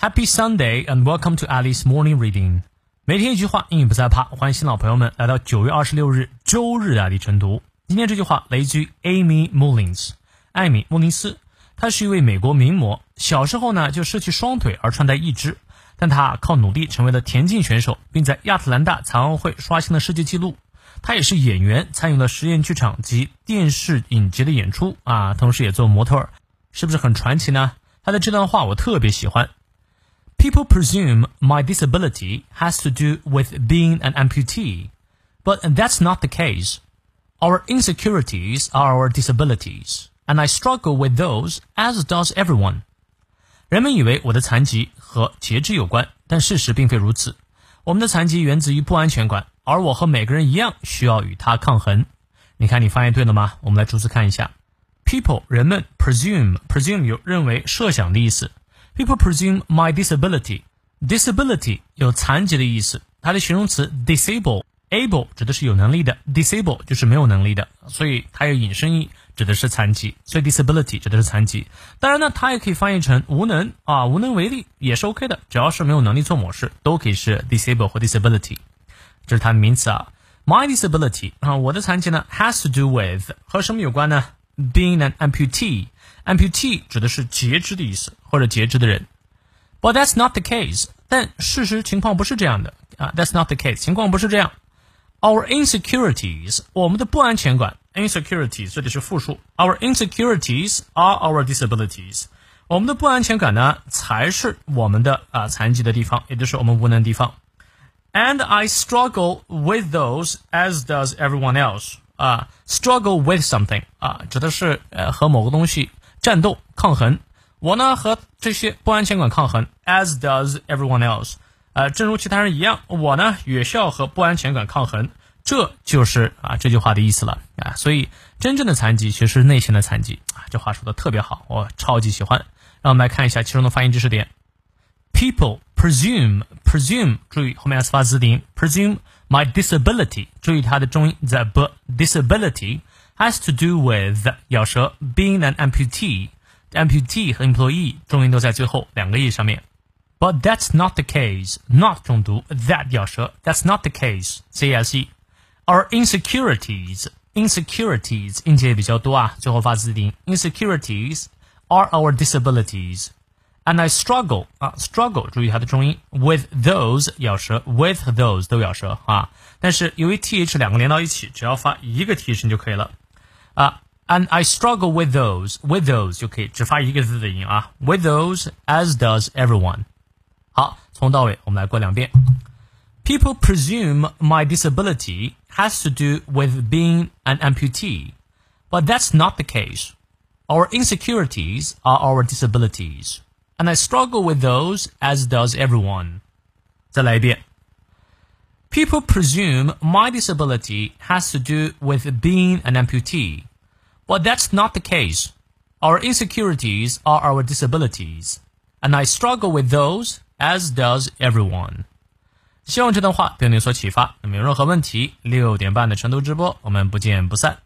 Happy Sunday and welcome to Alice Morning Reading。每天一句话，英语不再怕。欢迎新老朋友们来到九月二十六日周日的阿里晨读。今天这句话来自于 Amy Mullins，艾米·穆林斯。她是一位美国名模，小时候呢就失去双腿而穿戴义肢，但她靠努力成为了田径选手，并在亚特兰大残奥会刷新了世界纪录。她也是演员，参与了实验剧场及电视影集的演出啊，同时也做模特儿，是不是很传奇呢？她的这段话我特别喜欢。People presume my disability has to do with being an amputee, but that's not the case. Our insecurities are our disabilities, and I struggle with those as does everyone. 人们以为我的残疾和截肢有关，但事实并非如此。我们的残疾源自于不安全感，而我和每个人一样需要与它抗衡。你看，你发现对了吗？我们来逐词看一下。People 人们 presume presume 有认为、设想的意思。 People presume my disability. Disability 有残疾的意思，它的形容词 disable able 指的是有能力的，disable 就是没有能力的，所以它有引申义，指的是残疾。所以 disability 指的是残疾。当然呢，它也可以翻译成无能啊，无能为力也是 OK 的，只要是没有能力做某事，都可以是 disable 或 disability。这是它的名词啊。My disability 啊，我的残疾呢，has to do with 和什么有关呢？Being an amputee。amputee 指的是截肢的意思，或者截肢的人。But that's not the case。但事实情况不是这样的啊。That's not the case。情况不是这样。Our insecurities，我们的不安全感，insecurities 这里是复数。Our insecurities are our disabilities。我们的不安全感呢，才是我们的啊残疾的地方，也就是我们无能的地方。And I struggle with those as does everyone else。啊，struggle with something 啊，指的是呃和某个东西。 战斗抗衡，我呢和这些不安全感抗衡，as does everyone else。呃，正如其他人一样，我呢也需要和不安全感抗衡。这就是啊这句话的意思了啊。所以真正的残疾其实是内心的残疾啊。这话说的特别好，我超级喜欢。让我们来看一下其中的发音知识点。People presume presume，注意后面 s 发字音，presume my disability，注意它的重音 the b disability。has to do with 咬舌，being an amputee。amputee 和 employee 重音都在最后两个 e 上面。But that's not the case. Not 重读，that 咬舌。That's not the case. C S E. Our insecurities, insecurities 音节比较多啊，最后发字音。Insecurities are our disabilities. And I struggle 啊，struggle 注意它的重音，with those 咬舌，with those 都咬舌啊。但是由于 th 两个连到一起，只要发一个 t 声就可以了。 啊，and I struggle with those with those 就可以只发一个字的音啊，with those as does everyone。好，从到尾我们来过两遍。People presume my disability has to do with being an amputee, but that's not the case. Our insecurities are our disabilities, and I struggle with those as does everyone. 再来一遍。 People presume my disability has to do with being an amputee, but that's not the case. Our insecurities are our disabilities, and I struggle with those as does everyone. 希望这段话对你有所启发。那么有任何问题，六点半的晨读直播，我们不见不散。